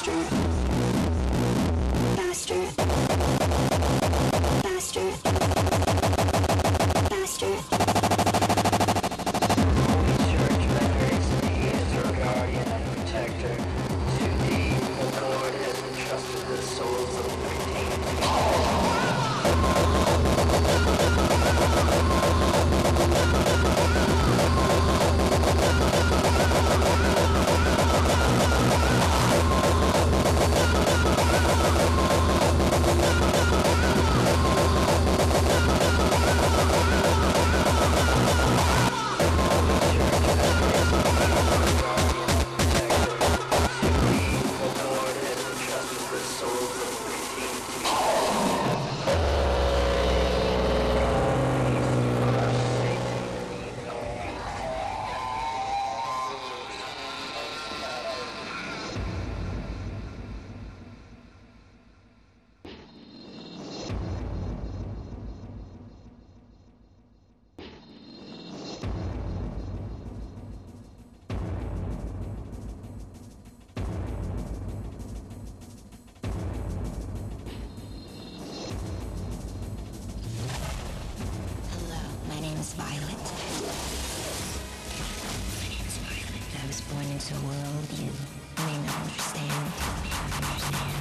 Street. someone into a world you may not understand. understand.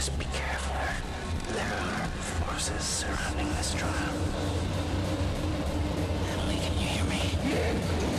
Just be careful. There are forces surrounding this trial. Emily, can you hear me?